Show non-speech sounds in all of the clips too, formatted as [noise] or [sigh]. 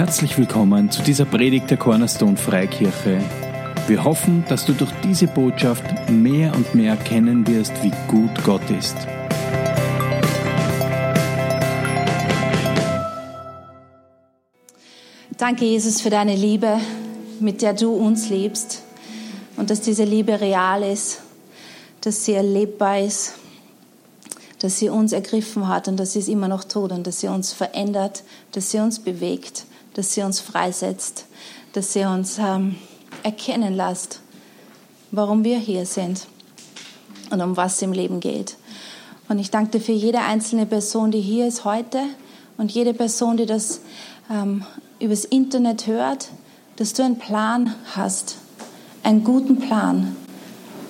Herzlich willkommen zu dieser Predigt der Cornerstone Freikirche. Wir hoffen, dass du durch diese Botschaft mehr und mehr erkennen wirst, wie gut Gott ist. Danke, Jesus, für deine Liebe, mit der du uns liebst und dass diese Liebe real ist, dass sie erlebbar ist, dass sie uns ergriffen hat und dass sie es immer noch tut und dass sie uns verändert, dass sie uns bewegt, dass sie uns freisetzt, dass sie uns ähm, erkennen lässt, warum wir hier sind und um was im Leben geht. Und ich danke dir für jede einzelne Person, die hier ist heute und jede Person, die das ähm, übers Internet hört, dass du einen Plan hast, einen guten Plan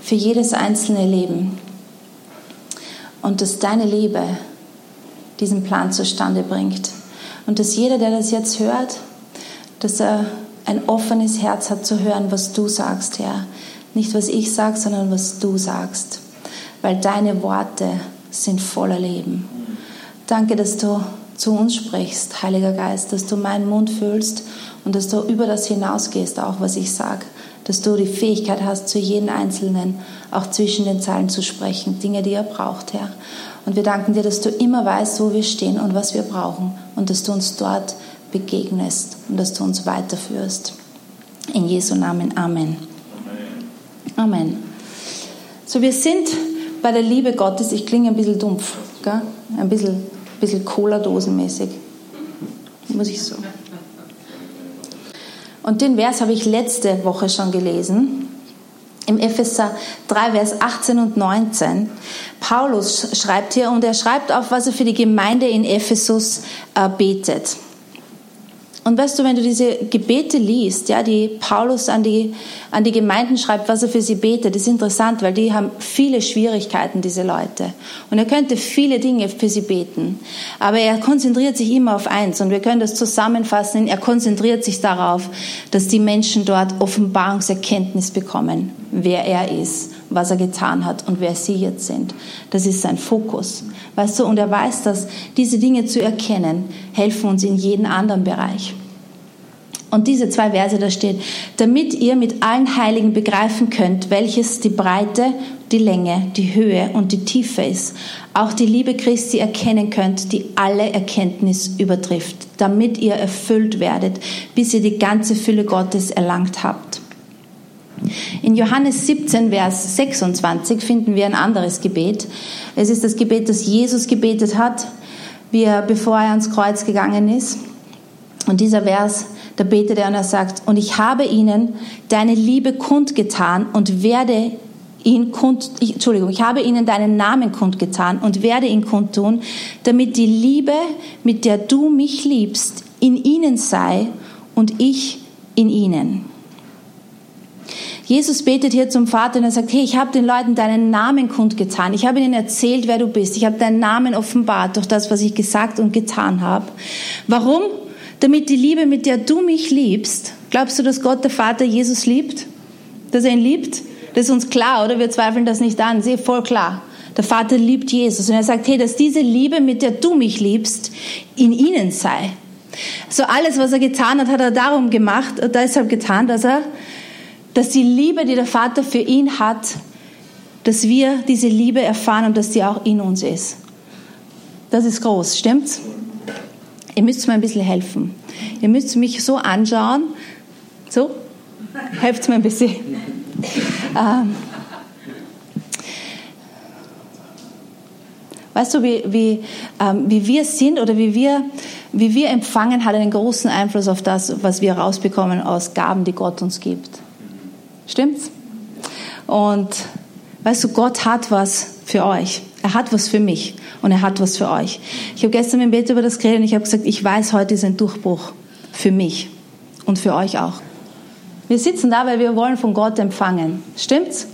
für jedes einzelne Leben und dass deine Liebe diesen Plan zustande bringt. Und dass jeder, der das jetzt hört, dass er ein offenes Herz hat zu hören, was du sagst, Herr. Nicht was ich sage, sondern was du sagst. Weil deine Worte sind voller Leben. Danke, dass du zu uns sprichst, Heiliger Geist, dass du meinen Mund füllst und dass du über das hinausgehst, auch was ich sage dass du die Fähigkeit hast, zu jedem Einzelnen auch zwischen den Zeilen zu sprechen, Dinge, die er braucht, Herr. Und wir danken dir, dass du immer weißt, wo wir stehen und was wir brauchen und dass du uns dort begegnest und dass du uns weiterführst. In Jesu Namen, Amen. Amen. Amen. So, wir sind bei der Liebe Gottes, ich klinge ein bisschen dumpf, gell? ein bisschen, bisschen Cola-Dosenmäßig. Muss ich so. Und den Vers habe ich letzte Woche schon gelesen. Im Epheser 3, Vers 18 und 19. Paulus schreibt hier und er schreibt auf, was er für die Gemeinde in Ephesus äh, betet. Und weißt du, wenn du diese Gebete liest, ja, die Paulus an die, an die Gemeinden schreibt, was er für sie betet, ist interessant, weil die haben viele Schwierigkeiten, diese Leute. Und er könnte viele Dinge für sie beten. Aber er konzentriert sich immer auf eins. Und wir können das zusammenfassen. Er konzentriert sich darauf, dass die Menschen dort Offenbarungserkenntnis bekommen, wer er ist, was er getan hat und wer sie jetzt sind. Das ist sein Fokus. Weißt du, und er weiß, dass diese Dinge zu erkennen, helfen uns in jedem anderen Bereich. Und diese zwei Verse, da steht, damit ihr mit allen Heiligen begreifen könnt, welches die Breite, die Länge, die Höhe und die Tiefe ist, auch die Liebe Christi erkennen könnt, die alle Erkenntnis übertrifft, damit ihr erfüllt werdet, bis ihr die ganze Fülle Gottes erlangt habt. In Johannes 17, Vers 26 finden wir ein anderes Gebet. Es ist das Gebet, das Jesus gebetet hat, er, bevor er ans Kreuz gegangen ist. Und dieser Vers, da betet er und er sagt, und ich habe ihnen deine Liebe kundgetan und werde ihn kund, ich, Entschuldigung, ich habe ihnen deinen Namen kundgetan und werde ihn kundtun, damit die Liebe, mit der du mich liebst, in ihnen sei und ich in ihnen. Jesus betet hier zum Vater und er sagt, hey, ich habe den Leuten deinen Namen kundgetan. Ich habe ihnen erzählt, wer du bist. Ich habe deinen Namen offenbart durch das, was ich gesagt und getan habe. Warum? Damit die Liebe, mit der du mich liebst, glaubst du, dass Gott der Vater Jesus liebt? Dass er ihn liebt? Das ist uns klar, oder? Wir zweifeln das nicht an. Sehr voll klar. Der Vater liebt Jesus. Und er sagt, hey, dass diese Liebe, mit der du mich liebst, in ihnen sei. So alles, was er getan hat, hat er darum gemacht, deshalb getan, dass er dass die Liebe, die der Vater für ihn hat, dass wir diese Liebe erfahren und dass die auch in uns ist. Das ist groß, stimmt's? Ihr müsst mir ein bisschen helfen. Ihr müsst mich so anschauen. So? Helft mir ein bisschen. Ähm, weißt du, wie, wie, ähm, wie wir sind oder wie wir, wie wir empfangen, hat einen großen Einfluss auf das, was wir rausbekommen aus Gaben, die Gott uns gibt. Stimmt's? Und weißt du, Gott hat was für euch. Er hat was für mich und er hat was für euch. Ich habe gestern dem Bett über das geredet und ich habe gesagt, ich weiß, heute ist ein Durchbruch für mich und für euch auch. Wir sitzen da, weil wir wollen von Gott empfangen. Stimmt's?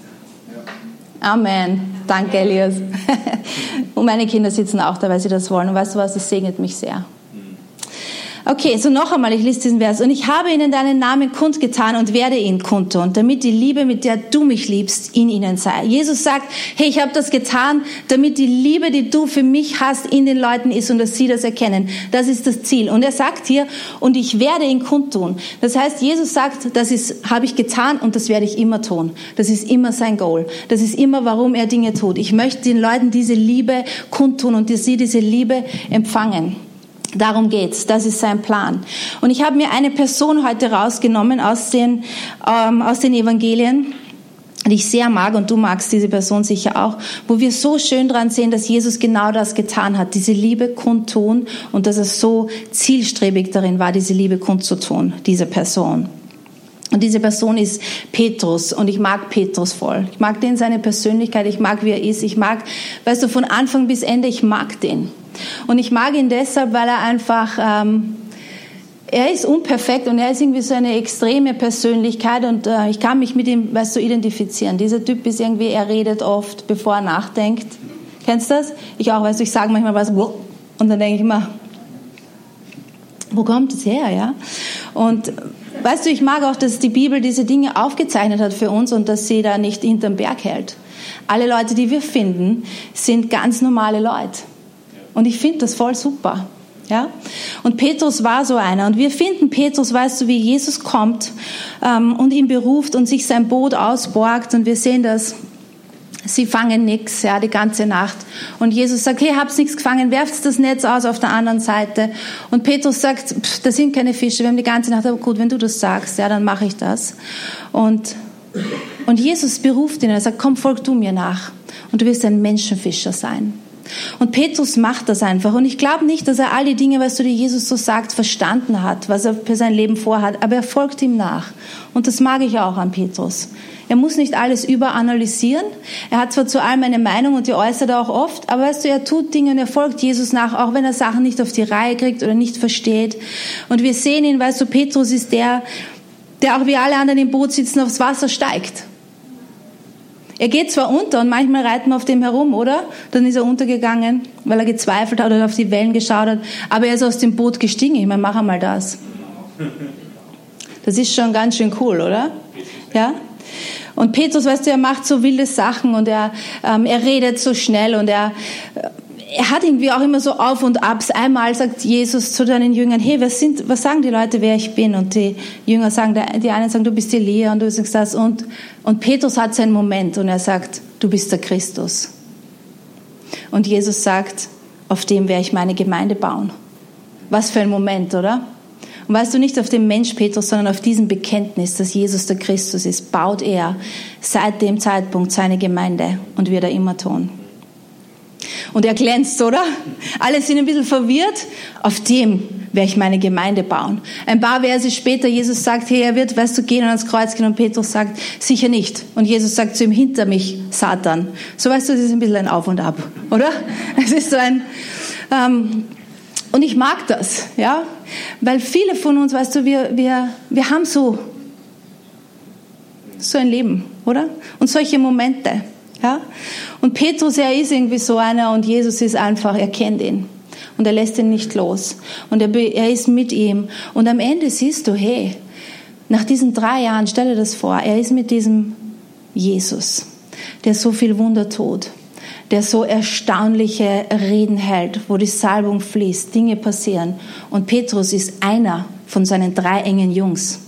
Ja. Amen. Danke, Elias. [laughs] und meine Kinder sitzen auch da, weil sie das wollen. Und weißt du was, das segnet mich sehr. Okay, so noch einmal, ich lese diesen Vers. Und ich habe ihnen deinen Namen kundgetan und werde ihn kundtun, damit die Liebe, mit der du mich liebst, in ihnen sei. Jesus sagt, hey, ich habe das getan, damit die Liebe, die du für mich hast, in den Leuten ist und dass sie das erkennen. Das ist das Ziel. Und er sagt hier, und ich werde ihn kundtun. Das heißt, Jesus sagt, das ist, habe ich getan und das werde ich immer tun. Das ist immer sein Goal. Das ist immer, warum er Dinge tut. Ich möchte den Leuten diese Liebe kundtun und dass sie diese Liebe empfangen. Darum geht's. Das ist sein Plan. Und ich habe mir eine Person heute rausgenommen aus den, ähm, aus den Evangelien, die ich sehr mag und du magst diese Person sicher auch, wo wir so schön dran sehen, dass Jesus genau das getan hat, diese Liebe kundtun und dass er so zielstrebig darin war, diese Liebe kundzutun, diese Person. Und diese Person ist Petrus und ich mag Petrus voll. Ich mag den seine Persönlichkeit, ich mag wie er ist, ich mag, weißt du, von Anfang bis Ende, ich mag den. Und ich mag ihn deshalb, weil er einfach, ähm, er ist unperfekt und er ist irgendwie so eine extreme Persönlichkeit und äh, ich kann mich mit ihm, weißt du, identifizieren. Dieser Typ ist irgendwie, er redet oft, bevor er nachdenkt. Kennst du das? Ich auch, weißt du, ich sage manchmal was und dann denke ich immer, wo kommt es her, ja? Und weißt du, ich mag auch, dass die Bibel diese Dinge aufgezeichnet hat für uns und dass sie da nicht hinterm Berg hält. Alle Leute, die wir finden, sind ganz normale Leute. Und ich finde das voll super. Ja? Und Petrus war so einer. Und wir finden Petrus, weißt du, wie Jesus kommt ähm, und ihn beruft und sich sein Boot ausborgt. Und wir sehen das. Sie fangen nichts, ja, die ganze Nacht. Und Jesus sagt, hey, hab's nichts gefangen, werft das Netz aus auf der anderen Seite. Und Petrus sagt, pff, das sind keine Fische, wir haben die ganze Nacht, aber gut, wenn du das sagst, ja, dann mache ich das. Und, und Jesus beruft ihn, er sagt, komm, folg du mir nach. Und du wirst ein Menschenfischer sein. Und Petrus macht das einfach. Und ich glaube nicht, dass er all die Dinge, was du dir Jesus so sagt, verstanden hat, was er für sein Leben vorhat. Aber er folgt ihm nach. Und das mag ich auch an Petrus. Er muss nicht alles überanalysieren. Er hat zwar zu allem eine Meinung und die äußert er auch oft, aber weißt du, er tut Dinge und er folgt Jesus nach, auch wenn er Sachen nicht auf die Reihe kriegt oder nicht versteht. Und wir sehen ihn, weißt du, Petrus ist der, der auch wie alle anderen im Boot sitzen, aufs Wasser steigt. Er geht zwar unter und manchmal reiten wir auf dem herum, oder? Dann ist er untergegangen, weil er gezweifelt hat oder auf die Wellen geschaut hat. Aber er ist aus dem Boot gestiegen. Ich meine, mach einmal das. Das ist schon ganz schön cool, oder? Ja? Und Petrus, weißt du, er macht so wilde Sachen und er, ähm, er redet so schnell und er, er hat irgendwie auch immer so Auf und Abs. Einmal sagt Jesus zu deinen Jüngern, hey, was, sind, was sagen die Leute, wer ich bin? Und die Jünger sagen, die einen sagen, du bist Elia und du sagst das. Und, und Petrus hat seinen Moment und er sagt, du bist der Christus. Und Jesus sagt, auf dem werde ich meine Gemeinde bauen. Was für ein Moment, oder? Und weißt du, nicht auf dem Mensch Petrus, sondern auf diesem Bekenntnis, dass Jesus der Christus ist, baut er seit dem Zeitpunkt seine Gemeinde und wird er immer tun. Und er glänzt, oder? Alle sind ein bisschen verwirrt. Auf dem werde ich meine Gemeinde bauen. Ein paar Verse später, Jesus sagt, hey, er wird, weißt du, gehen und ans Kreuz gehen und Petrus sagt, sicher nicht. Und Jesus sagt zu ihm, hinter mich, Satan. So weißt du, das ist ein bisschen ein Auf und Ab, oder? [laughs] Es ist so ein, ähm, und ich mag das, ja, weil viele von uns, weißt du, wir, wir, wir haben so, so ein Leben, oder? Und solche Momente. Ja? Und Petrus, er ist irgendwie so einer und Jesus ist einfach, er kennt ihn. Und er lässt ihn nicht los. Und er, er ist mit ihm. Und am Ende siehst du, hey, nach diesen drei Jahren, stell dir das vor, er ist mit diesem Jesus, der so viel Wunder tut, der so erstaunliche Reden hält, wo die Salbung fließt, Dinge passieren. Und Petrus ist einer von seinen drei engen Jungs.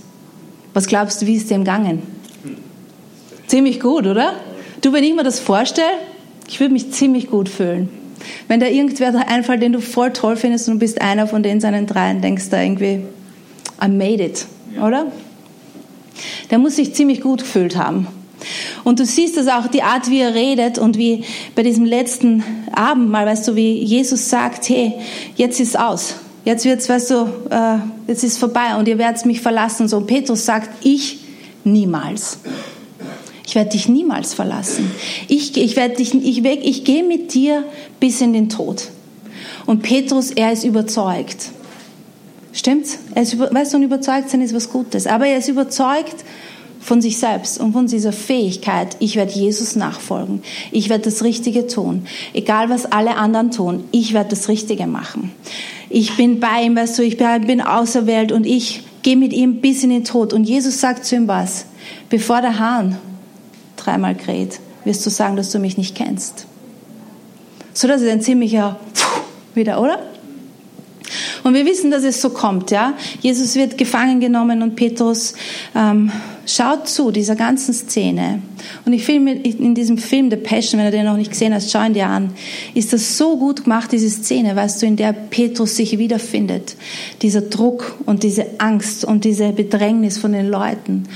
Was glaubst du, wie ist dem gegangen? Ziemlich gut, oder? Du, wenn ich mir das vorstelle, ich würde mich ziemlich gut fühlen. Wenn da irgendwer einfällt, den du voll toll findest und du bist einer von den seinen dreien, denkst du irgendwie, I made it, ja. oder? Der muss sich ziemlich gut gefühlt haben. Und du siehst das auch, die Art, wie er redet und wie bei diesem letzten Abend mal, weißt du, wie Jesus sagt, hey, jetzt ist aus. Jetzt wird's, weißt du, äh, jetzt ist vorbei und ihr werdet mich verlassen. Und so. Und Petrus sagt, ich niemals. Ich werde dich niemals verlassen. Ich, ich, werde dich, ich, weg, ich gehe mit dir bis in den Tod. Und Petrus, er ist überzeugt. Stimmt's? Er ist, weißt du, überzeugt sein ist was Gutes. Aber er ist überzeugt von sich selbst und von dieser Fähigkeit, ich werde Jesus nachfolgen. Ich werde das Richtige tun. Egal was alle anderen tun, ich werde das Richtige machen. Ich bin bei ihm, weißt du, ich bin auserwählt und ich gehe mit ihm bis in den Tod. Und Jesus sagt zu ihm was? Bevor der Hahn dreimal kräht, wirst du sagen, dass du mich nicht kennst. So, das ist ein ziemlicher wieder, oder? Und wir wissen, dass es so kommt, ja. Jesus wird gefangen genommen und Petrus ähm, schaut zu dieser ganzen Szene. Und ich finde in diesem Film The Passion, wenn du den noch nicht gesehen hast, schau ihn dir an, ist das so gut gemacht, diese Szene, weißt du, in der Petrus sich wiederfindet. Dieser Druck und diese Angst und diese Bedrängnis von den Leuten.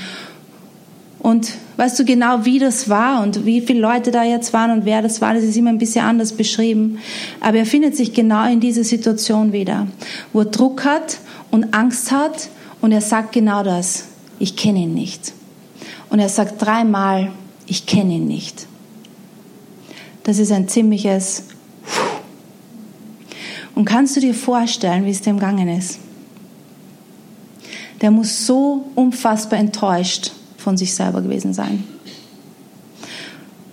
Und weißt du genau, wie das war und wie viele Leute da jetzt waren und wer das war, das ist immer ein bisschen anders beschrieben. Aber er findet sich genau in dieser Situation wieder, wo er Druck hat und Angst hat und er sagt genau das, ich kenne ihn nicht. Und er sagt dreimal, ich kenne ihn nicht. Das ist ein ziemliches und kannst du dir vorstellen, wie es dem gegangen ist? Der muss so unfassbar enttäuscht von sich selber gewesen sein.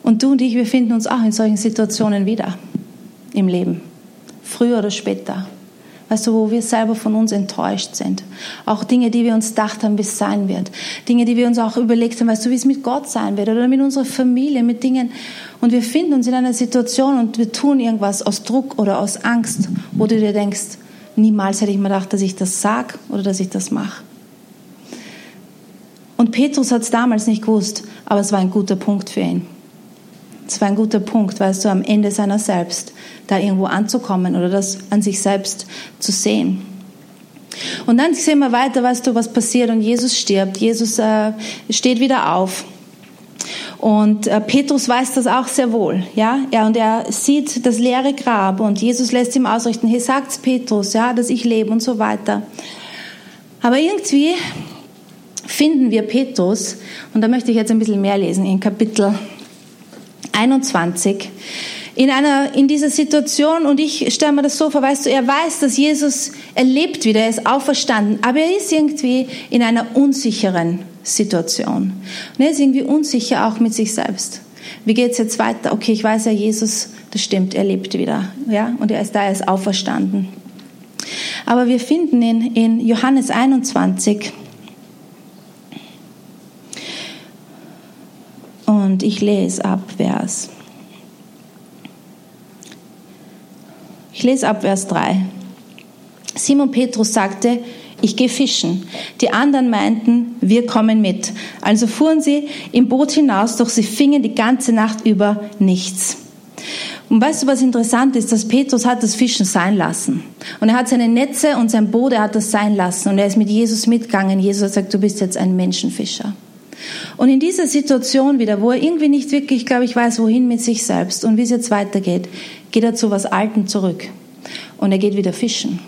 Und du und ich, wir finden uns auch in solchen Situationen wieder im Leben, früher oder später. Weißt du, wo wir selber von uns enttäuscht sind. Auch Dinge, die wir uns gedacht haben, wie es sein wird. Dinge, die wir uns auch überlegt haben, weißt du, wie es mit Gott sein wird oder mit unserer Familie, mit Dingen. Und wir finden uns in einer Situation und wir tun irgendwas aus Druck oder aus Angst, wo du dir denkst, niemals hätte ich mir gedacht, dass ich das sag oder dass ich das mache. Und Petrus hat es damals nicht gewusst, aber es war ein guter Punkt für ihn. Es war ein guter Punkt, weißt du, am Ende seiner selbst da irgendwo anzukommen oder das an sich selbst zu sehen. Und dann sehen wir weiter, weißt du, was passiert und Jesus stirbt. Jesus äh, steht wieder auf. Und äh, Petrus weiß das auch sehr wohl, ja. Ja, und er sieht das leere Grab und Jesus lässt ihm ausrichten, hey, sagt's Petrus, ja, dass ich lebe und so weiter. Aber irgendwie finden wir Petrus, und da möchte ich jetzt ein bisschen mehr lesen, in Kapitel 21, in, einer, in dieser Situation, und ich stelle mir das so vor, weißt du, er weiß, dass Jesus, er lebt wieder, er ist auferstanden, aber er ist irgendwie in einer unsicheren Situation. Und er ist irgendwie unsicher auch mit sich selbst. Wie geht es jetzt weiter? Okay, ich weiß ja, Jesus, das stimmt, er lebt wieder, ja, und er ist da, er ist auferstanden. Aber wir finden in, in Johannes 21, Und ich lese ab Vers. Ich lese ab Vers 3. Simon Petrus sagte, ich gehe fischen. Die anderen meinten, wir kommen mit. Also fuhren sie im Boot hinaus, doch sie fingen die ganze Nacht über nichts. Und weißt du, was interessant ist? Dass Petrus hat das Fischen sein lassen. Und er hat seine Netze und sein Boot, er hat das sein lassen. Und er ist mit Jesus mitgegangen. Jesus hat gesagt, du bist jetzt ein Menschenfischer. Und in dieser Situation wieder, wo er irgendwie nicht wirklich, glaube ich, weiß, wohin mit sich selbst und wie es jetzt weitergeht, geht er zu was Alten zurück. Und er geht wieder fischen.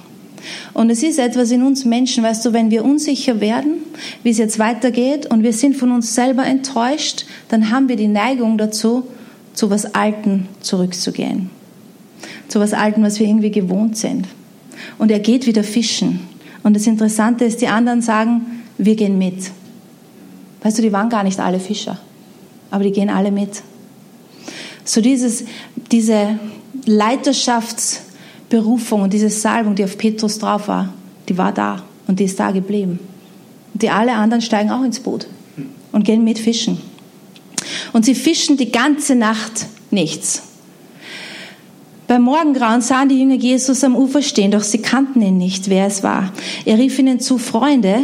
Und es ist etwas in uns Menschen, weißt du, wenn wir unsicher werden, wie es jetzt weitergeht und wir sind von uns selber enttäuscht, dann haben wir die Neigung dazu, zu was Alten zurückzugehen. Zu was Alten, was wir irgendwie gewohnt sind. Und er geht wieder fischen. Und das Interessante ist, die anderen sagen, wir gehen mit. Weißt du, die waren gar nicht alle Fischer, aber die gehen alle mit. So dieses, diese Leiterschaftsberufung und diese Salbung, die auf Petrus drauf war, die war da und die ist da geblieben. Die alle anderen steigen auch ins Boot und gehen mit fischen. Und sie fischen die ganze Nacht nichts. Beim Morgengrauen sahen die Jünger Jesus am Ufer stehen, doch sie kannten ihn nicht, wer es war. Er rief ihnen zu, Freunde,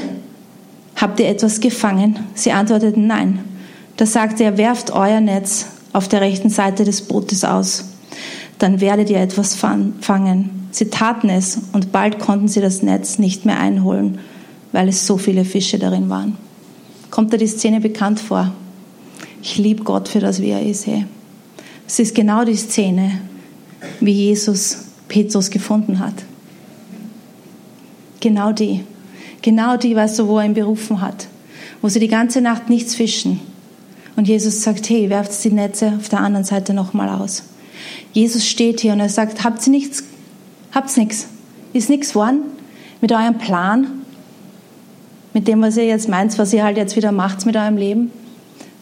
Habt ihr etwas gefangen? Sie antworteten nein. Da sagte er, werft euer Netz auf der rechten Seite des Bootes aus. Dann werdet ihr etwas fangen. Sie taten es und bald konnten sie das Netz nicht mehr einholen, weil es so viele Fische darin waren. Kommt dir die Szene bekannt vor? Ich liebe Gott für das, wie er ist. Hey. Es ist genau die Szene, wie Jesus Petrus gefunden hat. Genau die. Genau die, weißt du, wo er ihn berufen hat. Wo sie die ganze Nacht nichts fischen. Und Jesus sagt, hey, werft die Netze auf der anderen Seite nochmal aus. Jesus steht hier und er sagt, habt ihr nichts? Habt's nichts? Ist nichts geworden mit eurem Plan? mit dem, was ihr jetzt meint, was ihr halt jetzt wieder macht mit eurem Leben.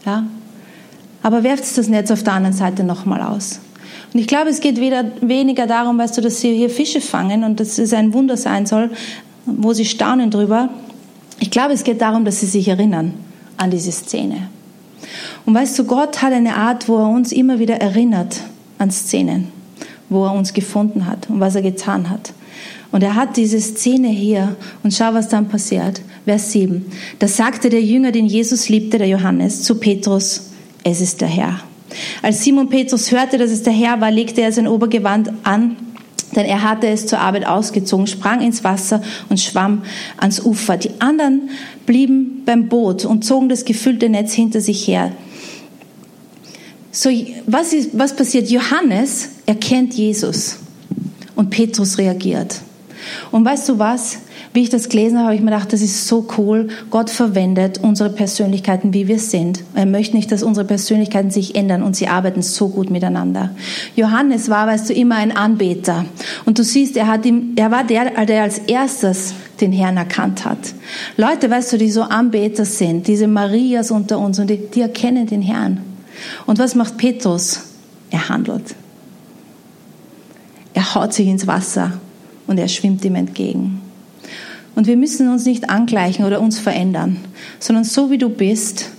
Ja? Aber werft das Netz auf der anderen Seite nochmal aus. Und ich glaube, es geht weder, weniger darum, weißt du, dass sie hier Fische fangen und dass es ein Wunder sein soll, wo sie staunen drüber. Ich glaube, es geht darum, dass sie sich erinnern an diese Szene. Und weißt du, Gott hat eine Art, wo er uns immer wieder erinnert an Szenen, wo er uns gefunden hat und was er getan hat. Und er hat diese Szene hier und schau, was dann passiert. Vers 7. Da sagte der Jünger, den Jesus liebte, der Johannes, zu Petrus, es ist der Herr. Als Simon Petrus hörte, dass es der Herr war, legte er sein Obergewand an, denn er hatte es zur Arbeit ausgezogen, sprang ins Wasser und schwamm ans Ufer. Die anderen blieben beim Boot und zogen das gefüllte Netz hinter sich her. So, was, ist, was passiert? Johannes erkennt Jesus und Petrus reagiert. Und weißt du was? Wie ich das gelesen habe, habe ich mir gedacht, das ist so cool. Gott verwendet unsere Persönlichkeiten, wie wir sind. Er möchte nicht, dass unsere Persönlichkeiten sich ändern und sie arbeiten so gut miteinander. Johannes war, weißt du, immer ein Anbeter. Und du siehst, er, hat ihm, er war der, der als erstes den Herrn erkannt hat. Leute, weißt du, die so Anbeter sind, diese Marias unter uns und die, die erkennen den Herrn. Und was macht Petrus? Er handelt. Er haut sich ins Wasser und er schwimmt ihm entgegen. Und wir müssen uns nicht angleichen oder uns verändern, sondern so wie du bist,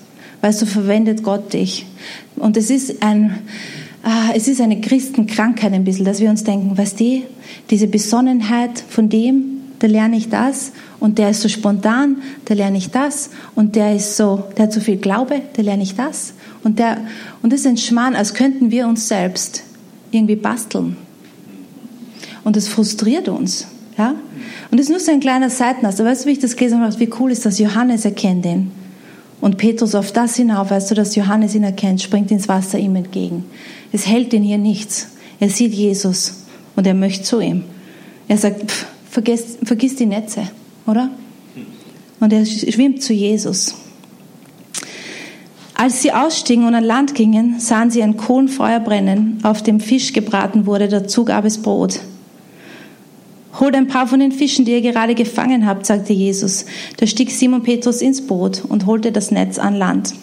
weißt du, verwendet Gott dich. Und es ist ein, ah, es ist eine Christenkrankheit ein bisschen, dass wir uns denken, weißt du, diese Besonnenheit von dem, da lerne ich das und der ist so spontan, da lerne ich das und der ist so, der hat so viel Glaube, da lerne ich das und der, und das ist ein Schmarrn, als könnten wir uns selbst irgendwie basteln. Und das frustriert uns. Ja? Und das ist nur so ein kleiner Seitenast. Aber weißt du, wie ich das gelesen habe? Wie cool ist das? Johannes erkennt ihn. Und Petrus auf das hinauf, weißt du, dass Johannes ihn erkennt, springt ins Wasser ihm entgegen. Es hält ihn hier nichts. Er sieht Jesus und er möchte zu ihm. Er sagt, pff, vergiss, vergiss die Netze, oder? Und er schwimmt zu Jesus. Als sie ausstiegen und an Land gingen, sahen sie ein Kohlenfeuer brennen, auf dem Fisch gebraten wurde, dazu gab es Brot. Holt ein paar von den Fischen, die ihr gerade gefangen habt, sagte Jesus. Da stieg Simon Petrus ins Boot und holte das Netz an Land.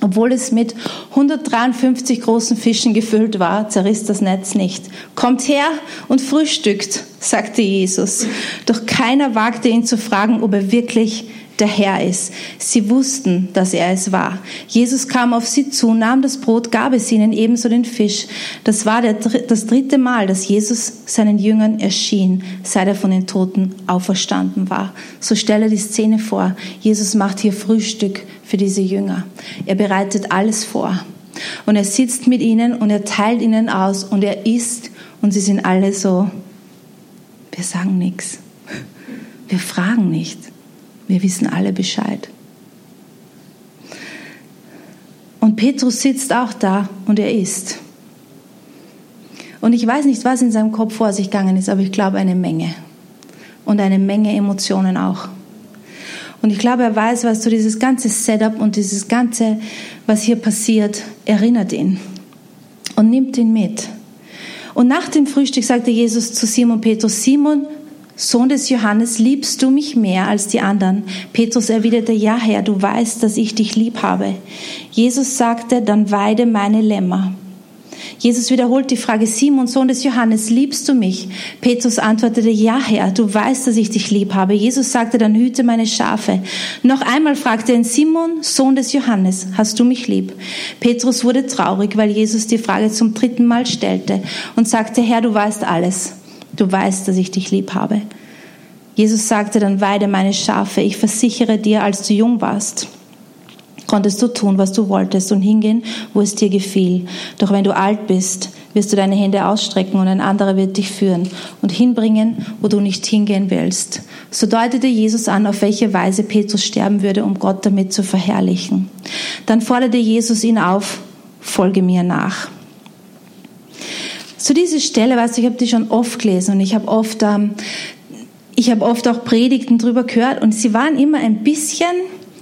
Obwohl es mit 153 großen Fischen gefüllt war, zerriss das Netz nicht. Kommt her und frühstückt, sagte Jesus. Doch keiner wagte ihn zu fragen, ob er wirklich der Herr ist. Sie wussten, dass er es war. Jesus kam auf sie zu, nahm das Brot, gab es ihnen ebenso den Fisch. Das war der, das dritte Mal, dass Jesus seinen Jüngern erschien, seit er von den Toten auferstanden war. So stelle die Szene vor. Jesus macht hier Frühstück für diese Jünger. Er bereitet alles vor. Und er sitzt mit ihnen und er teilt ihnen aus und er isst und sie sind alle so, wir sagen nichts. Wir fragen nicht. Wir wissen alle Bescheid. Und Petrus sitzt auch da und er isst. Und ich weiß nicht, was in seinem Kopf vor sich gegangen ist, aber ich glaube eine Menge. Und eine Menge Emotionen auch. Und ich glaube, er weiß, was so dieses ganze Setup und dieses ganze, was hier passiert, erinnert ihn und nimmt ihn mit. Und nach dem Frühstück sagte Jesus zu Simon Petrus, Simon, Sohn des Johannes, liebst du mich mehr als die anderen? Petrus erwiderte, ja Herr, du weißt, dass ich dich lieb habe. Jesus sagte, dann weide meine Lämmer. Jesus wiederholt die Frage, Simon, Sohn des Johannes, liebst du mich? Petrus antwortete, ja Herr, du weißt, dass ich dich lieb habe. Jesus sagte, dann hüte meine Schafe. Noch einmal fragte ihn, Simon, Sohn des Johannes, hast du mich lieb? Petrus wurde traurig, weil Jesus die Frage zum dritten Mal stellte und sagte, Herr, du weißt alles. Du weißt, dass ich dich lieb habe. Jesus sagte dann, weide meine Schafe. Ich versichere dir, als du jung warst, konntest du tun, was du wolltest und hingehen, wo es dir gefiel. Doch wenn du alt bist, wirst du deine Hände ausstrecken und ein anderer wird dich führen und hinbringen, wo du nicht hingehen willst. So deutete Jesus an, auf welche Weise Petrus sterben würde, um Gott damit zu verherrlichen. Dann forderte Jesus ihn auf, folge mir nach. Zu dieser Stelle, weißt du, ich habe die schon oft gelesen und ich habe oft, ähm, ich habe oft auch Predigten drüber gehört und sie waren immer ein bisschen,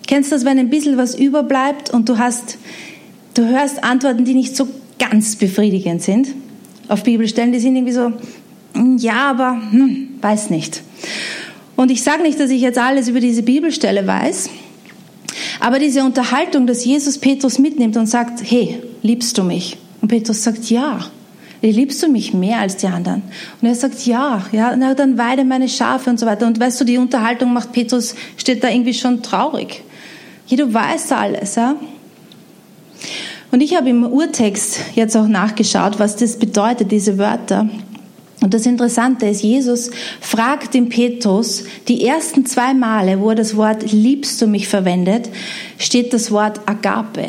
kennst du das, wenn ein bisschen was überbleibt und du hast, du hörst Antworten, die nicht so ganz befriedigend sind auf Bibelstellen, die sind irgendwie so, hm, ja, aber hm, weiß nicht. Und ich sage nicht, dass ich jetzt alles über diese Bibelstelle weiß, aber diese Unterhaltung, dass Jesus Petrus mitnimmt und sagt, hey, liebst du mich? Und Petrus sagt, ja. Liebst du mich mehr als die anderen? Und er sagt, ja, ja, na, dann weide meine Schafe und so weiter. Und weißt du, die Unterhaltung macht Petrus, steht da irgendwie schon traurig. Ja, du weißt alles, ja. Und ich habe im Urtext jetzt auch nachgeschaut, was das bedeutet, diese Wörter. Und das Interessante ist, Jesus fragt den Petrus, die ersten zwei Male, wo er das Wort liebst du mich verwendet, steht das Wort Agape.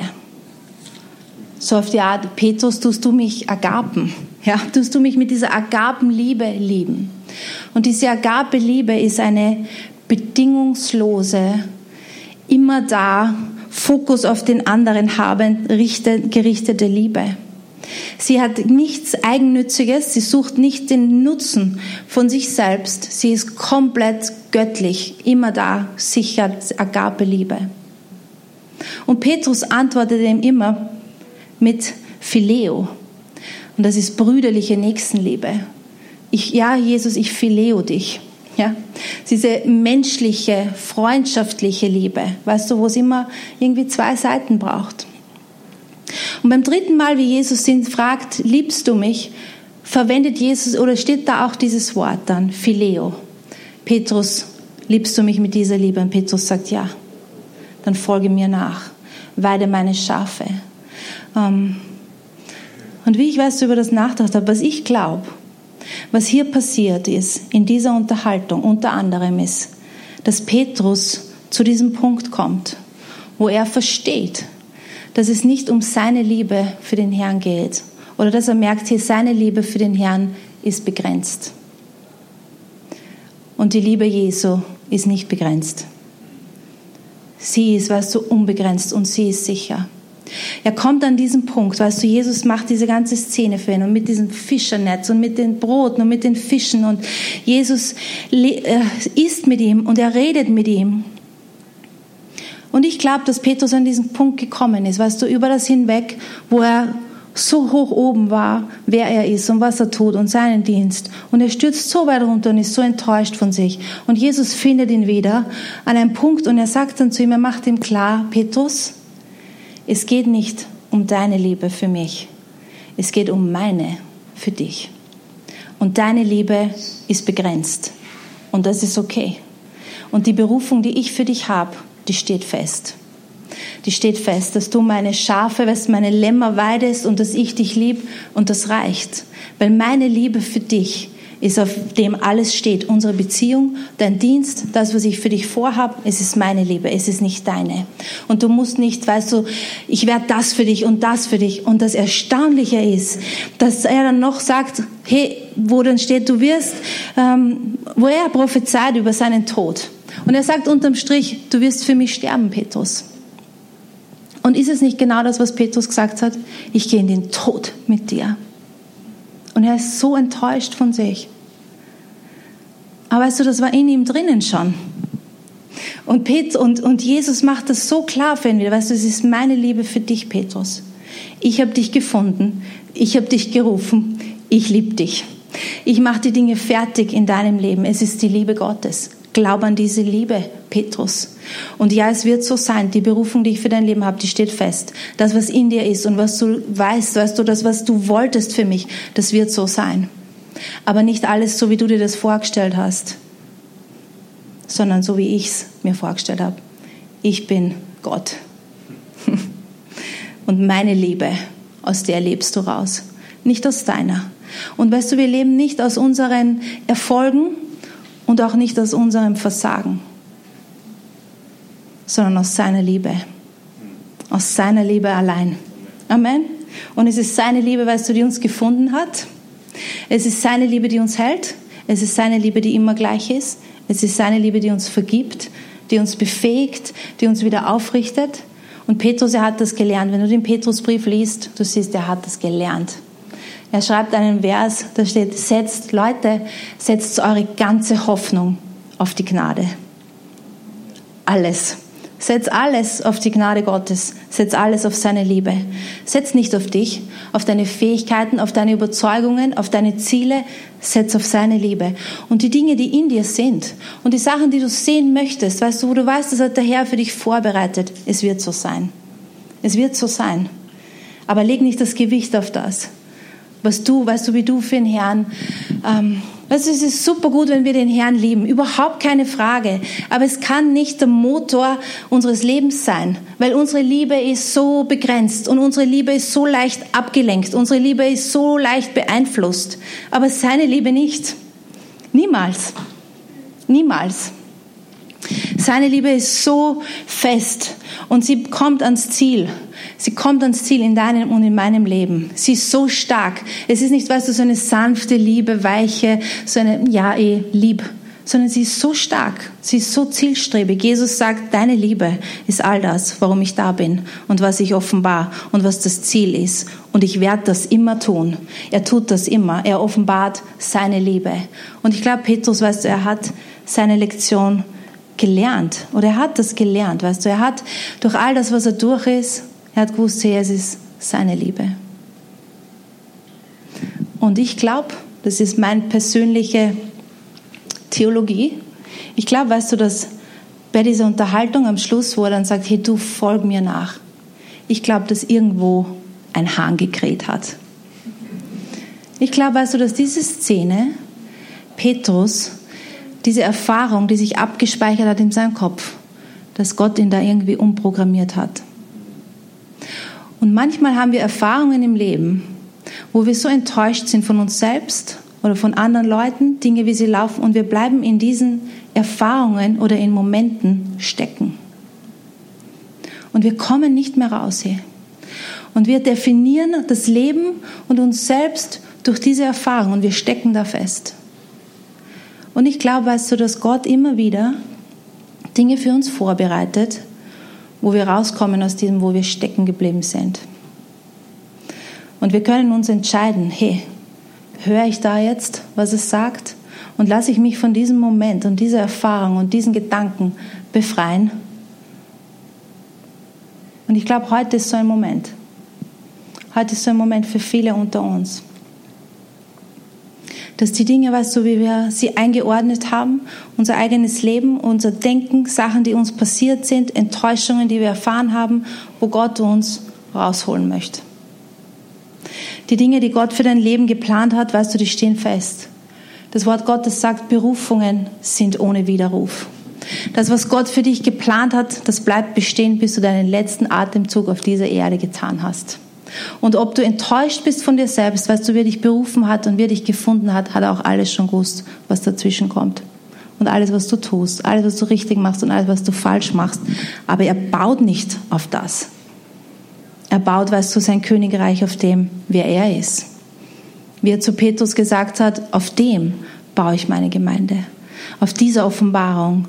So auf die Art, Petrus, tust du mich agapen. Ja, tust du mich mit dieser Agapenliebe lieben. Und diese Agape-Liebe ist eine bedingungslose, immer da, Fokus auf den anderen habend, gerichtete Liebe. Sie hat nichts Eigennütziges, sie sucht nicht den Nutzen von sich selbst. Sie ist komplett göttlich, immer da, sicher, Agape-Liebe. Und Petrus antwortete ihm immer mit Phileo. Und das ist brüderliche Nächstenliebe. Ich, ja, Jesus, ich phileo dich. Ja, diese menschliche, freundschaftliche Liebe, weißt du, wo es immer irgendwie zwei Seiten braucht. Und beim dritten Mal, wie Jesus ihn fragt, liebst du mich, verwendet Jesus oder steht da auch dieses Wort dann, Phileo. Petrus, liebst du mich mit dieser Liebe? Und Petrus sagt ja. Dann folge mir nach, weide meine Schafe. Ähm, und wie ich weiß über das nachgedacht habe, was ich glaube, was hier passiert ist in dieser Unterhaltung unter anderem ist, dass Petrus zu diesem Punkt kommt, wo er versteht, dass es nicht um seine Liebe für den Herrn geht oder dass er merkt, hier seine Liebe für den Herrn ist begrenzt. Und die Liebe Jesu ist nicht begrenzt. Sie ist, weißt du, unbegrenzt und sie ist sicher. Er kommt an diesen Punkt, weißt du, Jesus macht diese ganze Szene für ihn und mit diesem Fischernetz und mit den Broten und mit den Fischen und Jesus äh, isst mit ihm und er redet mit ihm. Und ich glaube, dass Petrus an diesen Punkt gekommen ist, weißt du, über das hinweg, wo er so hoch oben war, wer er ist und was er tut und seinen Dienst. Und er stürzt so weit runter und ist so enttäuscht von sich. Und Jesus findet ihn wieder an einem Punkt und er sagt dann zu ihm, er macht ihm klar, Petrus, es geht nicht um deine Liebe für mich. Es geht um meine für dich. Und deine Liebe ist begrenzt. Und das ist okay. Und die Berufung, die ich für dich habe, die steht fest. Die steht fest, dass du meine Schafe, dass meine Lämmer weidest und dass ich dich lieb und das reicht. Weil meine Liebe für dich ist, auf dem alles steht. Unsere Beziehung, dein Dienst, das, was ich für dich vorhabe, es ist meine Liebe, es ist nicht deine. Und du musst nicht, weißt du, ich werde das für dich und das für dich. Und das Erstaunliche ist, dass er dann noch sagt, hey, wo dann steht, du wirst, ähm, wo er prophezeit über seinen Tod. Und er sagt unterm Strich, du wirst für mich sterben, Petrus. Und ist es nicht genau das, was Petrus gesagt hat? Ich gehe in den Tod mit dir. Und er ist so enttäuscht von sich. Aber weißt du, das war in ihm drinnen schon. Und, Pet und, und Jesus macht das so klar für ihn wieder. Weißt du, es ist meine Liebe für dich, Petrus. Ich habe dich gefunden. Ich habe dich gerufen. Ich liebe dich. Ich mache die Dinge fertig in deinem Leben. Es ist die Liebe Gottes. Glaub an diese Liebe, Petrus. Und ja, es wird so sein. Die Berufung, die ich für dein Leben habe, die steht fest. Das, was in dir ist und was du weißt, weißt du, das, was du wolltest für mich, das wird so sein. Aber nicht alles so, wie du dir das vorgestellt hast, sondern so, wie ich es mir vorgestellt habe. Ich bin Gott. [laughs] Und meine Liebe, aus der lebst du raus, nicht aus deiner. Und weißt du, wir leben nicht aus unseren Erfolgen, und auch nicht aus unserem Versagen, sondern aus seiner Liebe. Aus seiner Liebe allein. Amen. Und es ist seine Liebe, weißt du, die uns gefunden hat. Es ist seine Liebe, die uns hält. Es ist seine Liebe, die immer gleich ist. Es ist seine Liebe, die uns vergibt, die uns befähigt, die uns wieder aufrichtet. Und Petrus, er hat das gelernt. Wenn du den Petrusbrief liest, du siehst, er hat das gelernt. Er schreibt einen Vers, da steht, setzt, Leute, setzt eure ganze Hoffnung auf die Gnade. Alles. Setz alles auf die Gnade Gottes. Setz alles auf seine Liebe. Setz nicht auf dich, auf deine Fähigkeiten, auf deine Überzeugungen, auf deine Ziele. Setz auf seine Liebe. Und die Dinge, die in dir sind und die Sachen, die du sehen möchtest, weißt du, wo du weißt, das hat der Herr für dich vorbereitet. Es wird so sein. Es wird so sein. Aber leg nicht das Gewicht auf das. Was du, weißt du, wie du für den Herrn ähm, Weißt du, es ist super gut, wenn wir den Herrn lieben. Überhaupt keine Frage. Aber es kann nicht der Motor unseres Lebens sein, weil unsere Liebe ist so begrenzt und unsere Liebe ist so leicht abgelenkt. Unsere Liebe ist so leicht beeinflusst. Aber seine Liebe nicht. Niemals. Niemals. Seine Liebe ist so fest und sie kommt ans Ziel. Sie kommt ans Ziel in deinem und in meinem Leben. Sie ist so stark. Es ist nicht, weißt du, so eine sanfte Liebe, weiche, so eine, ja, eh, lieb, sondern sie ist so stark. Sie ist so zielstrebig. Jesus sagt, deine Liebe ist all das, warum ich da bin und was ich offenbar und was das Ziel ist. Und ich werde das immer tun. Er tut das immer. Er offenbart seine Liebe. Und ich glaube, Petrus, weißt du, er hat seine Lektion gelernt oder er hat das gelernt, weißt du, er hat durch all das, was er durch ist, er hat gewusst, hey, es ist seine Liebe. Und ich glaube, das ist meine persönliche Theologie. Ich glaube, weißt du, dass bei dieser Unterhaltung am Schluss, wo er dann sagt, hey, du folg mir nach. Ich glaube, dass irgendwo ein Hahn gekräht hat. Ich glaube, weißt du, dass diese Szene Petrus, diese Erfahrung, die sich abgespeichert hat in seinem Kopf, dass Gott ihn da irgendwie umprogrammiert hat. Und manchmal haben wir Erfahrungen im Leben, wo wir so enttäuscht sind von uns selbst oder von anderen Leuten, Dinge, wie sie laufen, und wir bleiben in diesen Erfahrungen oder in Momenten stecken. Und wir kommen nicht mehr raus hier. Und wir definieren das Leben und uns selbst durch diese Erfahrung und wir stecken da fest. Und ich glaube, weißt du, dass Gott immer wieder Dinge für uns vorbereitet, wo wir rauskommen aus diesem, wo wir stecken geblieben sind. Und wir können uns entscheiden, hey, höre ich da jetzt, was es sagt? Und lasse ich mich von diesem Moment und dieser Erfahrung und diesen Gedanken befreien? Und ich glaube, heute ist so ein Moment. Heute ist so ein Moment für viele unter uns dass die Dinge, weißt du, wie wir sie eingeordnet haben, unser eigenes Leben, unser Denken, Sachen, die uns passiert sind, Enttäuschungen, die wir erfahren haben, wo Gott uns rausholen möchte. Die Dinge, die Gott für dein Leben geplant hat, weißt du, die stehen fest. Das Wort Gottes sagt, Berufungen sind ohne Widerruf. Das, was Gott für dich geplant hat, das bleibt bestehen, bis du deinen letzten Atemzug auf dieser Erde getan hast. Und ob du enttäuscht bist von dir selbst, weißt du, wer dich berufen hat und wer dich gefunden hat, hat auch alles schon gewusst, was dazwischen kommt. Und alles, was du tust, alles, was du richtig machst und alles, was du falsch machst. Aber er baut nicht auf das. Er baut, weißt du, sein Königreich auf dem, wer er ist. Wie er zu Petrus gesagt hat, auf dem baue ich meine Gemeinde. Auf dieser Offenbarung,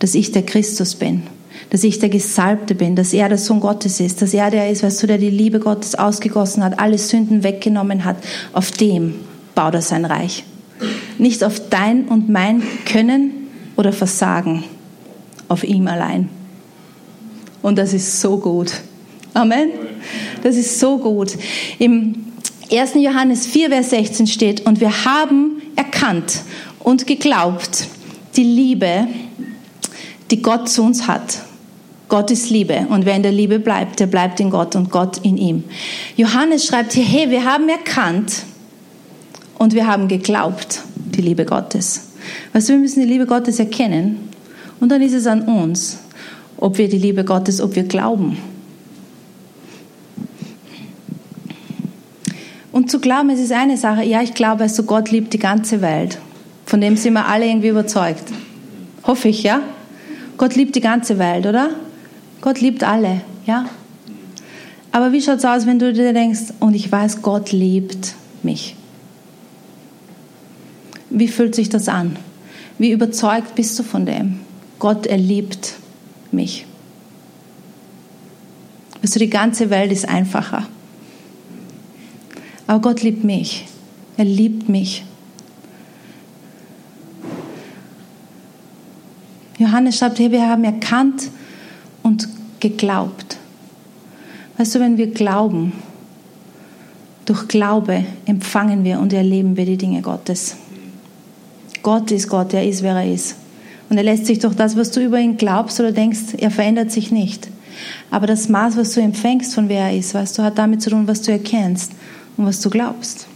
dass ich der Christus bin dass ich der Gesalbte bin, dass er der Sohn Gottes ist, dass er der ist, weißt du, der die Liebe Gottes ausgegossen hat, alle Sünden weggenommen hat. Auf dem baut er sein Reich. Nicht auf dein und mein Können oder Versagen, auf ihm allein. Und das ist so gut. Amen. Das ist so gut. Im 1. Johannes 4, Vers 16 steht, und wir haben erkannt und geglaubt, die Liebe, die Gott zu uns hat. Gott ist Liebe und wer in der Liebe bleibt, der bleibt in Gott und Gott in ihm. Johannes schreibt hier, hey, wir haben erkannt und wir haben geglaubt, die Liebe Gottes. Weißt du, wir müssen die Liebe Gottes erkennen und dann ist es an uns, ob wir die Liebe Gottes, ob wir glauben. Und zu glauben, es ist eine Sache. Ja, ich glaube, also Gott liebt die ganze Welt. Von dem sind wir alle irgendwie überzeugt. Hoffe ich, ja? Gott liebt die ganze Welt, oder? Gott liebt alle, ja? Aber wie schaut es aus, wenn du dir denkst, und ich weiß, Gott liebt mich? Wie fühlt sich das an? Wie überzeugt bist du von dem? Gott, er liebt mich. Weißt du, die ganze Welt ist einfacher. Aber Gott liebt mich. Er liebt mich. Johannes schreibt, hey, wir haben erkannt geglaubt. Weißt du, wenn wir glauben, durch Glaube empfangen wir und erleben wir die Dinge Gottes. Gott ist Gott, er ist, wer er ist. Und er lässt sich durch das, was du über ihn glaubst oder denkst, er verändert sich nicht. Aber das Maß, was du empfängst von wer er ist, weißt du, hat damit zu tun, was du erkennst und was du glaubst.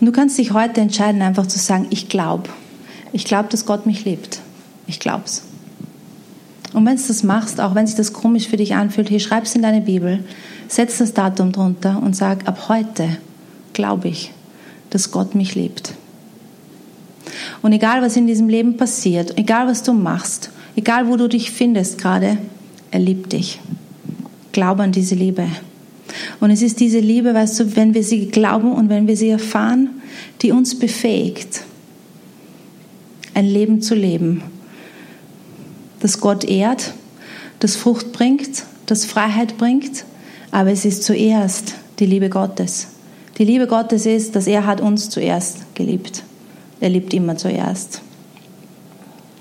Und du kannst dich heute entscheiden, einfach zu sagen, ich glaube. Ich glaube, dass Gott mich liebt. Ich glaub's. Und wenn du das machst, auch wenn sich das komisch für dich anfühlt, hier schreib es in deine Bibel, setz das Datum drunter und sag, ab heute glaube ich, dass Gott mich liebt. Und egal, was in diesem Leben passiert, egal, was du machst, egal, wo du dich findest gerade, er liebt dich. Glaube an diese Liebe. Und es ist diese Liebe, weißt du, wenn wir sie glauben und wenn wir sie erfahren, die uns befähigt, ein Leben zu leben, das Gott ehrt, das Frucht bringt, das Freiheit bringt, aber es ist zuerst die Liebe Gottes. Die Liebe Gottes ist, dass er hat uns zuerst geliebt. Er liebt immer zuerst.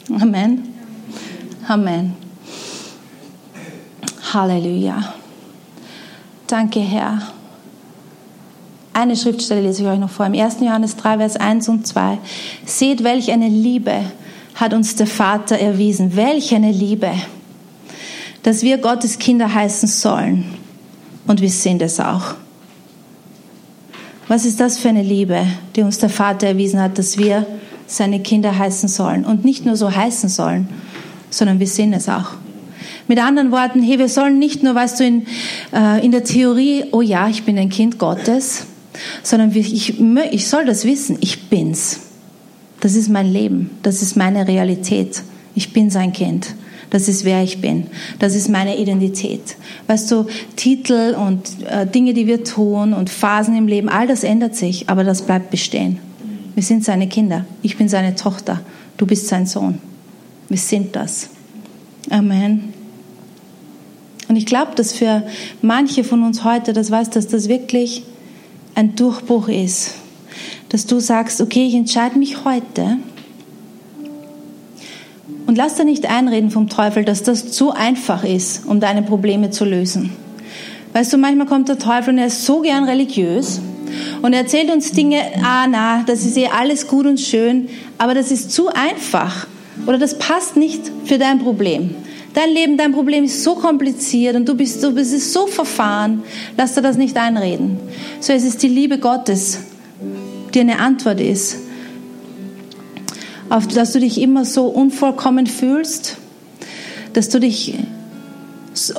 Amen. Amen. Halleluja. Danke, Herr. Eine Schriftstelle lese ich euch noch vor. Im 1. Johannes 3, Vers 1 und 2. Seht, welch eine Liebe hat uns der Vater erwiesen. Welch eine Liebe, dass wir Gottes Kinder heißen sollen. Und wir sind es auch. Was ist das für eine Liebe, die uns der Vater erwiesen hat, dass wir seine Kinder heißen sollen? Und nicht nur so heißen sollen, sondern wir sind es auch. Mit anderen Worten, hey, wir sollen nicht nur, weißt du, in, äh, in der Theorie, oh ja, ich bin ein Kind Gottes, sondern ich, ich soll das wissen, ich bin's. Das ist mein Leben, das ist meine Realität. Ich bin sein Kind. Das ist wer ich bin. Das ist meine Identität. Weißt du, Titel und äh, Dinge, die wir tun und Phasen im Leben, all das ändert sich, aber das bleibt bestehen. Wir sind seine Kinder. Ich bin seine Tochter. Du bist sein Sohn. Wir sind das. Amen. Und ich glaube, dass für manche von uns heute, das weiß, dass das wirklich ein Durchbruch ist. Dass du sagst, okay, ich entscheide mich heute und lass dir nicht einreden vom Teufel, dass das zu einfach ist, um deine Probleme zu lösen. Weißt du, manchmal kommt der Teufel und er ist so gern religiös und er erzählt uns Dinge, ah na, das ist eh alles gut und schön, aber das ist zu einfach oder das passt nicht für dein Problem. Dein Leben, dein Problem ist so kompliziert und du bist, du bist so verfahren. Lass dir das nicht einreden. So, es ist die Liebe Gottes, die eine Antwort ist. Auf, dass du dich immer so unvollkommen fühlst, dass du dich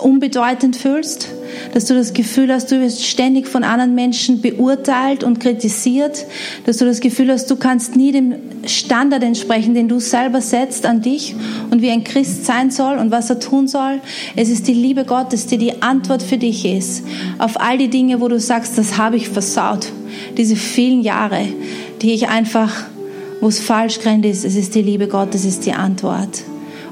unbedeutend fühlst, dass du das Gefühl hast, du wirst ständig von anderen Menschen beurteilt und kritisiert, dass du das Gefühl hast, du kannst nie dem Standard entsprechen, den du selber setzt an dich und wie ein Christ sein soll und was er tun soll. Es ist die Liebe Gottes, die die Antwort für dich ist auf all die Dinge, wo du sagst, das habe ich versaut. Diese vielen Jahre, die ich einfach, wo es falsch gerannt ist, es ist die Liebe Gottes, es ist die Antwort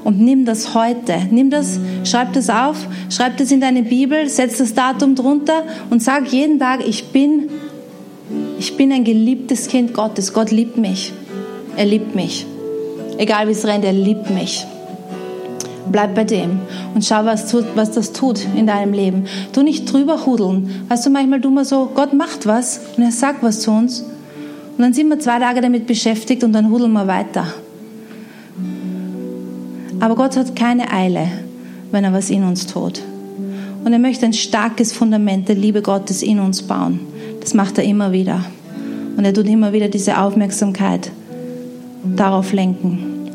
und nimm das heute. Nimm das, schreib das auf, schreib das in deine Bibel, setz das Datum drunter und sag jeden Tag, ich bin, ich bin ein geliebtes Kind Gottes. Gott liebt mich. Er liebt mich. Egal wie es rennt, er liebt mich. Bleib bei dem und schau, was, tut, was das tut in deinem Leben. Du nicht drüber hudeln. Weißt du, manchmal tun wir so, Gott macht was und er sagt was zu uns. Und dann sind wir zwei Tage damit beschäftigt und dann hudeln wir weiter. Aber Gott hat keine Eile, wenn er was in uns tut. Und er möchte ein starkes Fundament der Liebe Gottes in uns bauen. Das macht er immer wieder. Und er tut immer wieder diese Aufmerksamkeit darauf lenken.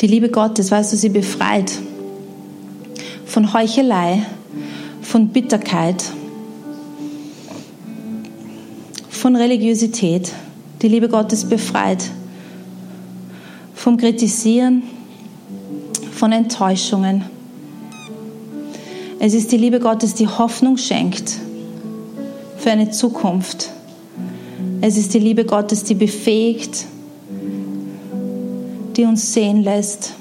Die Liebe Gottes, weißt du, sie befreit von Heuchelei, von Bitterkeit, von Religiosität. Die Liebe Gottes befreit vom Kritisieren, von Enttäuschungen. Es ist die Liebe Gottes, die Hoffnung schenkt für eine Zukunft. Es ist die Liebe Gottes, die befähigt, die uns sehen lässt.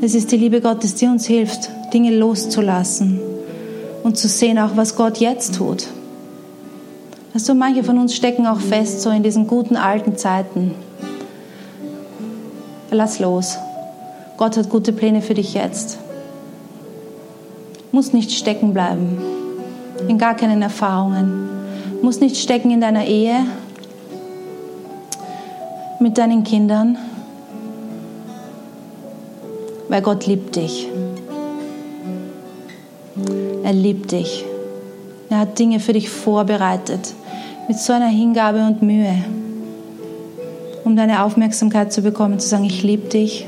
Es ist die Liebe Gottes, die uns hilft, Dinge loszulassen und zu sehen, auch was Gott jetzt tut. Also manche von uns stecken auch fest so in diesen guten alten Zeiten. Lass los. Gott hat gute Pläne für dich jetzt. Muss nicht stecken bleiben in gar keinen Erfahrungen. Muss nicht stecken in deiner Ehe, mit deinen Kindern, weil Gott liebt dich. Er liebt dich. Er hat Dinge für dich vorbereitet mit so einer Hingabe und Mühe, um deine Aufmerksamkeit zu bekommen, zu sagen, ich liebe dich.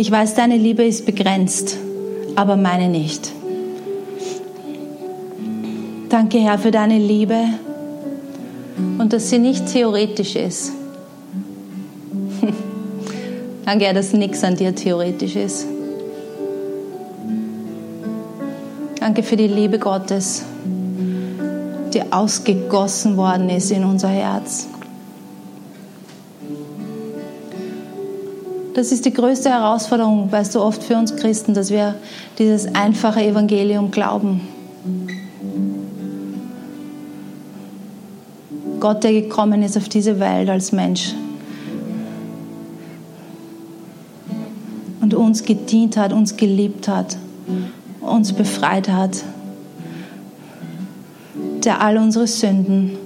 Ich weiß, deine Liebe ist begrenzt, aber meine nicht. Danke, Herr, für deine Liebe und dass sie nicht theoretisch ist. [laughs] Danke, Herr, dass nichts an dir theoretisch ist. Danke für die Liebe Gottes, die ausgegossen worden ist in unser Herz. Das ist die größte Herausforderung, weißt du, oft für uns Christen, dass wir dieses einfache Evangelium glauben. Gott, der gekommen ist auf diese Welt als Mensch und uns gedient hat, uns geliebt hat, uns befreit hat, der all unsere Sünden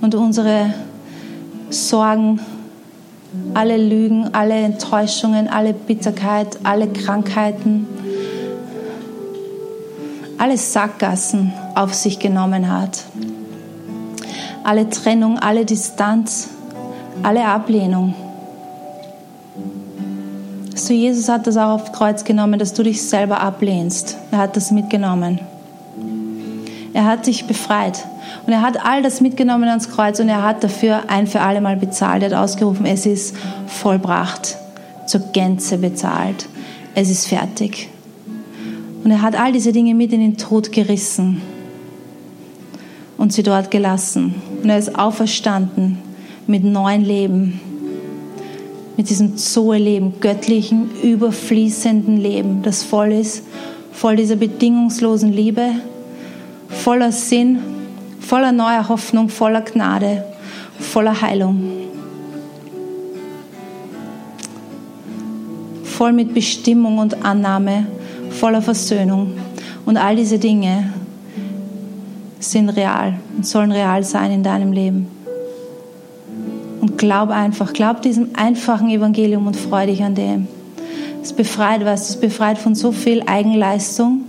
und unsere Sorgen, alle Lügen, alle Enttäuschungen, alle Bitterkeit, alle Krankheiten, alle Sackgassen auf sich genommen hat alle Trennung, alle Distanz, alle Ablehnung. So Jesus hat das auch aufs Kreuz genommen, dass du dich selber ablehnst. Er hat das mitgenommen. Er hat dich befreit. Und er hat all das mitgenommen ans Kreuz und er hat dafür ein für alle Mal bezahlt. Er hat ausgerufen, es ist vollbracht, zur Gänze bezahlt. Es ist fertig. Und er hat all diese Dinge mit in den Tod gerissen und sie dort gelassen. Und er ist auferstanden mit neuen Leben, mit diesem Zoe-Leben, göttlichen, überfließenden Leben, das voll ist, voll dieser bedingungslosen Liebe, voller Sinn, voller neuer Hoffnung, voller Gnade, voller Heilung. Voll mit Bestimmung und Annahme, voller Versöhnung. Und all diese Dinge sind real und sollen real sein in deinem Leben. Und glaub einfach, glaub diesem einfachen Evangelium und freu dich an dem. Es befreit was, es befreit von so viel Eigenleistung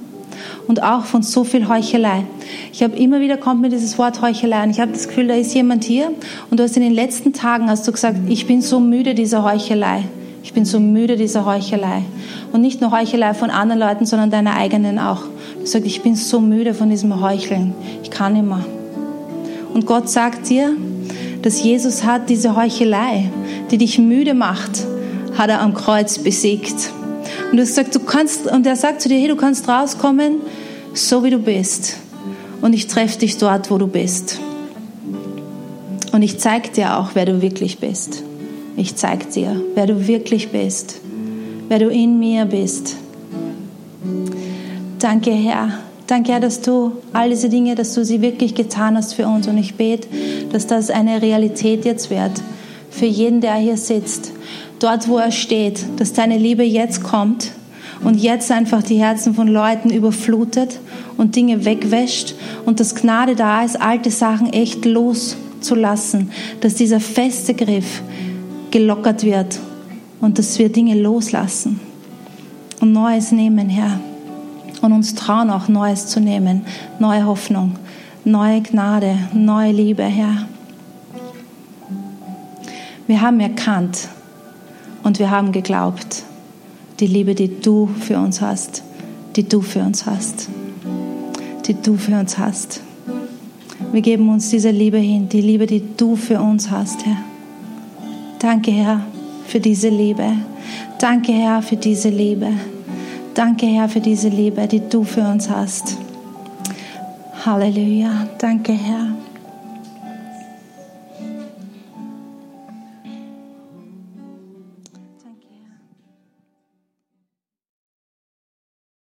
und auch von so viel Heuchelei. Ich habe immer wieder kommt mir dieses Wort Heuchelei und ich habe das Gefühl, da ist jemand hier und du hast in den letzten Tagen hast du gesagt, ich bin so müde dieser Heuchelei. Ich bin so müde dieser Heuchelei. Und nicht nur Heuchelei von anderen Leuten, sondern deiner eigenen auch. Du sagst, ich bin so müde von diesem Heucheln. Ich kann mehr. Und Gott sagt dir, dass Jesus hat diese Heuchelei, die dich müde macht, hat er am Kreuz besiegt. Und du sagst, du kannst, und er sagt zu dir, hey, du kannst rauskommen, so wie du bist. Und ich treffe dich dort, wo du bist. Und ich zeige dir auch, wer du wirklich bist. Ich zeige dir, wer du wirklich bist, wer du in mir bist. Danke, Herr. Danke, Herr, dass du all diese Dinge, dass du sie wirklich getan hast für uns. Und ich bete, dass das eine Realität jetzt wird. Für jeden, der hier sitzt. Dort, wo er steht. Dass deine Liebe jetzt kommt und jetzt einfach die Herzen von Leuten überflutet und Dinge wegwäscht. Und dass Gnade da ist, alte Sachen echt loszulassen. Dass dieser feste Griff gelockert wird und dass wir Dinge loslassen und Neues nehmen, Herr. Und uns trauen auch Neues zu nehmen, neue Hoffnung, neue Gnade, neue Liebe, Herr. Wir haben erkannt und wir haben geglaubt, die Liebe, die du für uns hast, die du für uns hast, die du für uns hast. Wir geben uns diese Liebe hin, die Liebe, die du für uns hast, Herr. Danke, Herr, für diese Liebe. Danke, Herr, für diese Liebe. Danke, Herr, für diese Liebe, die du für uns hast. Halleluja. Danke, Herr.